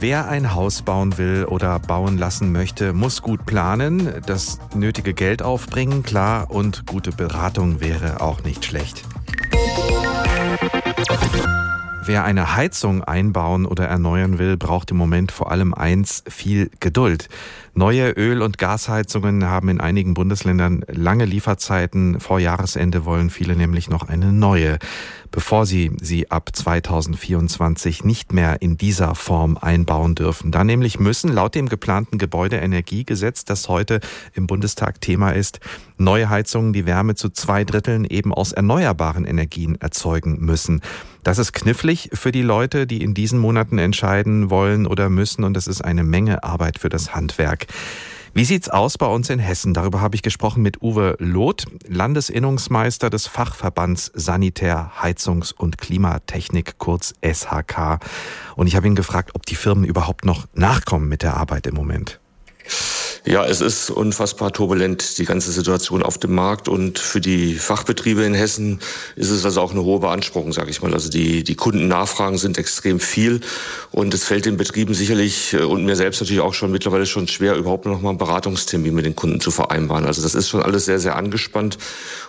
Wer ein Haus bauen will oder bauen lassen möchte, muss gut planen, das nötige Geld aufbringen, klar, und gute Beratung wäre auch nicht schlecht. Wer eine Heizung einbauen oder erneuern will, braucht im Moment vor allem eins, viel Geduld. Neue Öl- und Gasheizungen haben in einigen Bundesländern lange Lieferzeiten. Vor Jahresende wollen viele nämlich noch eine neue, bevor sie sie ab 2024 nicht mehr in dieser Form einbauen dürfen. Da nämlich müssen laut dem geplanten Gebäudeenergiegesetz, das heute im Bundestag Thema ist, neue Heizungen die Wärme zu zwei Dritteln eben aus erneuerbaren Energien erzeugen müssen. Das ist knifflig für die Leute, die in diesen Monaten entscheiden wollen oder müssen und das ist eine Menge Arbeit für das Handwerk. Wie sieht's aus bei uns in Hessen? Darüber habe ich gesprochen mit Uwe Loth, Landesinnungsmeister des Fachverbands Sanitär, Heizungs- und Klimatechnik, kurz SHK. Und ich habe ihn gefragt, ob die Firmen überhaupt noch nachkommen mit der Arbeit im Moment. Ja, es ist unfassbar turbulent, die ganze Situation auf dem Markt. Und für die Fachbetriebe in Hessen ist es also auch eine hohe Beanspruchung, sage ich mal. Also die, die Kundennachfragen sind extrem viel. Und es fällt den Betrieben sicherlich äh, und mir selbst natürlich auch schon mittlerweile schon schwer, überhaupt noch mal einen Beratungstermin mit den Kunden zu vereinbaren. Also das ist schon alles sehr, sehr angespannt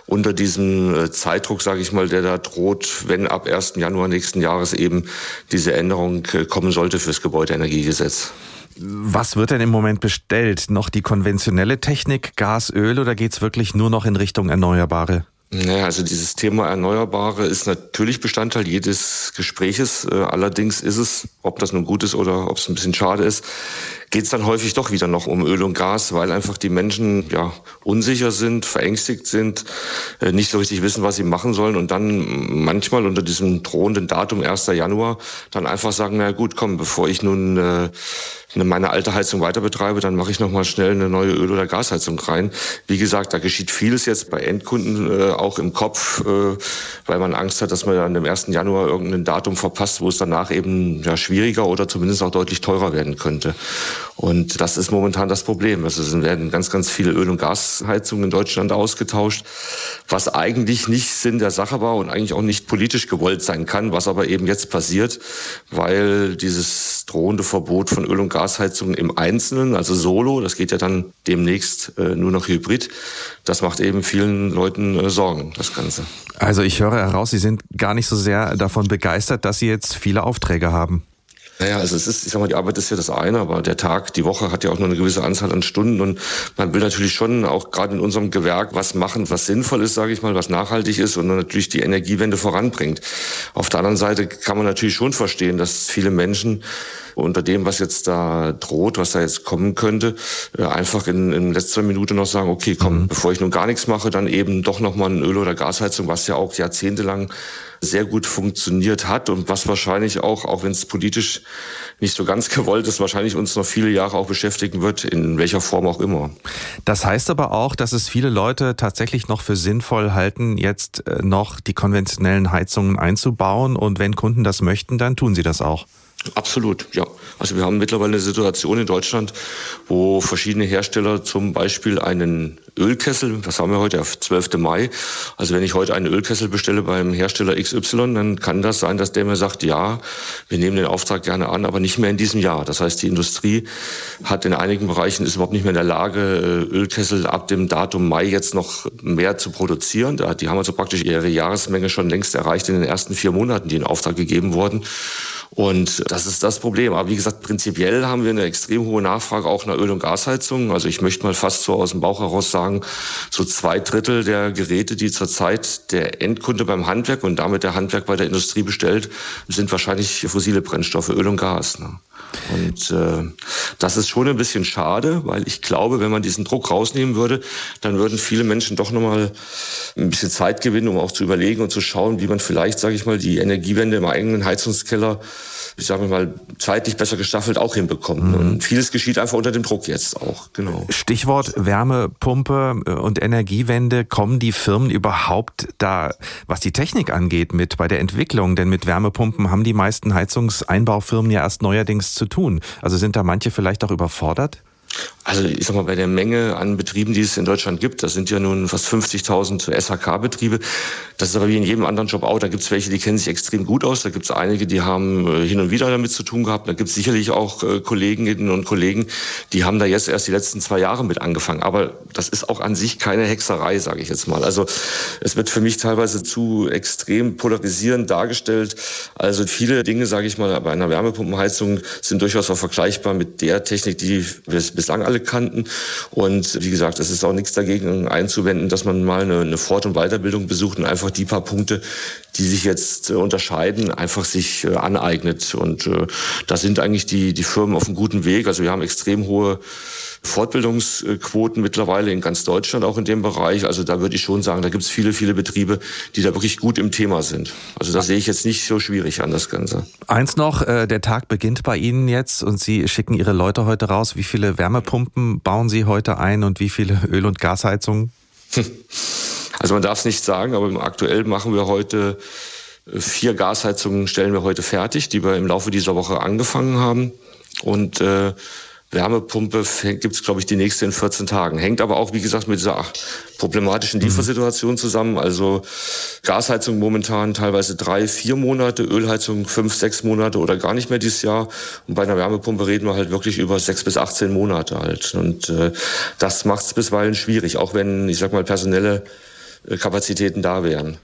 unter diesem äh, Zeitdruck, sage ich mal, der da droht, wenn ab 1. Januar nächsten Jahres eben diese Änderung äh, kommen sollte fürs Gebäudeenergiegesetz. Was wird denn im Moment bestellt? Noch die konventionelle Technik, Gas, Öl oder geht's wirklich nur noch in Richtung Erneuerbare? Naja, also dieses Thema Erneuerbare ist natürlich Bestandteil jedes Gespräches. Äh, allerdings ist es, ob das nun gut ist oder ob es ein bisschen schade ist, geht es dann häufig doch wieder noch um Öl und Gas, weil einfach die Menschen ja unsicher sind, verängstigt sind, äh, nicht so richtig wissen, was sie machen sollen und dann manchmal unter diesem drohenden Datum 1. Januar dann einfach sagen, na gut, komm, bevor ich nun äh, meine alte Heizung weiter betreibe, dann mache ich noch mal schnell eine neue Öl- oder Gasheizung rein. Wie gesagt, da geschieht vieles jetzt bei Endkunden äh, auch im Kopf, äh, weil man Angst hat, dass man dann am 1. Januar irgendein Datum verpasst, wo es danach eben ja, schwieriger oder zumindest auch deutlich teurer werden könnte. Und das ist momentan das Problem. Also es werden ganz, ganz viele Öl- und Gasheizungen in Deutschland ausgetauscht, was eigentlich nicht Sinn der Sache war und eigentlich auch nicht politisch gewollt sein kann, was aber eben jetzt passiert, weil dieses drohende Verbot von Öl- und Gasheizungen im Einzelnen, also solo, das geht ja dann demnächst äh, nur noch hybrid, das macht eben vielen Leuten äh, Sorgen, das Ganze. Also ich höre heraus, Sie sind gar nicht so sehr davon begeistert, dass Sie jetzt viele Aufträge haben. Naja, also es ist, ich sag mal, die Arbeit ist ja das eine, aber der Tag, die Woche hat ja auch nur eine gewisse Anzahl an Stunden und man will natürlich schon auch gerade in unserem Gewerk was machen, was sinnvoll ist, sage ich mal, was nachhaltig ist und natürlich die Energiewende voranbringt. Auf der anderen Seite kann man natürlich schon verstehen, dass viele Menschen unter dem, was jetzt da droht, was da jetzt kommen könnte, äh, einfach in, in letzter Minute noch sagen, okay, komm, mhm. bevor ich nun gar nichts mache, dann eben doch nochmal eine Öl- oder Gasheizung, was ja auch jahrzehntelang sehr gut funktioniert hat und was wahrscheinlich auch, auch wenn es politisch nicht so ganz gewollt ist, wahrscheinlich uns noch viele Jahre auch beschäftigen wird, in welcher Form auch immer. Das heißt aber auch, dass es viele Leute tatsächlich noch für sinnvoll halten, jetzt äh, noch die konventionellen Heizungen einzubauen und wenn Kunden das möchten, dann tun sie das auch. Absolut, ja. Also wir haben mittlerweile eine Situation in Deutschland, wo verschiedene Hersteller zum Beispiel einen Ölkessel, was haben wir heute, auf 12. Mai. Also wenn ich heute einen Ölkessel bestelle beim Hersteller XY, dann kann das sein, dass der mir sagt, ja, wir nehmen den Auftrag gerne an, aber nicht mehr in diesem Jahr. Das heißt, die Industrie hat in einigen Bereichen ist überhaupt nicht mehr in der Lage, äh, Ölkessel ab dem Datum Mai jetzt noch mehr zu produzieren. Die haben also praktisch ihre Jahresmenge schon längst erreicht in den ersten vier Monaten, die in Auftrag gegeben wurden. Und das ist das Problem. Aber wie gesagt, prinzipiell haben wir eine extrem hohe Nachfrage auch nach Öl- und Gasheizung. Also ich möchte mal fast so aus dem Bauch heraus sagen, so zwei Drittel der Geräte, die zurzeit der Endkunde beim Handwerk und damit der Handwerk bei der Industrie bestellt, sind wahrscheinlich fossile Brennstoffe, Öl und Gas. Ne? Und äh, das ist schon ein bisschen schade, weil ich glaube, wenn man diesen Druck rausnehmen würde, dann würden viele Menschen doch nochmal ein bisschen Zeit gewinnen, um auch zu überlegen und zu schauen, wie man vielleicht, sage ich mal, die Energiewende im eigenen Heizungskeller ich sage mal, zeitlich besser gestaffelt auch hinbekommen. Mhm. Und vieles geschieht einfach unter dem Druck jetzt auch, genau. Stichwort Wärmepumpe äh, und Energiewende. Kommen die Firmen überhaupt da, was die Technik angeht, mit bei der Entwicklung? Denn mit Wärmepumpen haben die meisten Heizungseinbaufirmen ja erst neuerdings zu tun. Also sind da manche vielleicht auch überfordert? Also ich sag mal, bei der Menge an Betrieben, die es in Deutschland gibt, das sind ja nun fast 50.000 SHK-Betriebe. Das ist aber wie in jedem anderen Job auch. Da gibt es welche, die kennen sich extrem gut aus. Da gibt es einige, die haben äh, hin und wieder damit zu tun gehabt. Da gibt es sicherlich auch äh, Kolleginnen und Kollegen, die haben da jetzt erst die letzten zwei Jahre mit angefangen. Aber das ist auch an sich keine Hexerei, sage ich jetzt mal. Also es wird für mich teilweise zu extrem polarisierend dargestellt. Also viele Dinge, sage ich mal, bei einer Wärmepumpenheizung sind durchaus auch vergleichbar mit der Technik, die wir bislang alle kannten. Und wie gesagt, es ist auch nichts dagegen einzuwenden, dass man mal eine, eine Fort- und Weiterbildung besucht und einfach die paar Punkte, die sich jetzt äh, unterscheiden, einfach sich äh, aneignet. Und äh, da sind eigentlich die, die Firmen auf einem guten Weg. Also wir haben extrem hohe Fortbildungsquoten mittlerweile in ganz Deutschland auch in dem Bereich. Also da würde ich schon sagen, da gibt es viele, viele Betriebe, die da wirklich gut im Thema sind. Also da sehe ich jetzt nicht so schwierig an das Ganze. Eins noch, äh, der Tag beginnt bei Ihnen jetzt und Sie schicken Ihre Leute heute raus. Wie viele Wärmepumpen bauen Sie heute ein und wie viele Öl- und Gasheizungen? Also man darf es nicht sagen, aber aktuell machen wir heute äh, vier Gasheizungen, stellen wir heute fertig, die wir im Laufe dieser Woche angefangen haben. Und äh, Wärmepumpe gibt es, glaube ich, die nächste in 14 Tagen. Hängt aber auch, wie gesagt, mit dieser problematischen mhm. Liefersituation zusammen. Also Gasheizung momentan teilweise drei, vier Monate, Ölheizung fünf, sechs Monate oder gar nicht mehr dieses Jahr. Und bei einer Wärmepumpe reden wir halt wirklich über sechs bis 18 Monate halt. Und äh, das macht es bisweilen schwierig, auch wenn, ich sag mal, personelle äh, Kapazitäten da wären.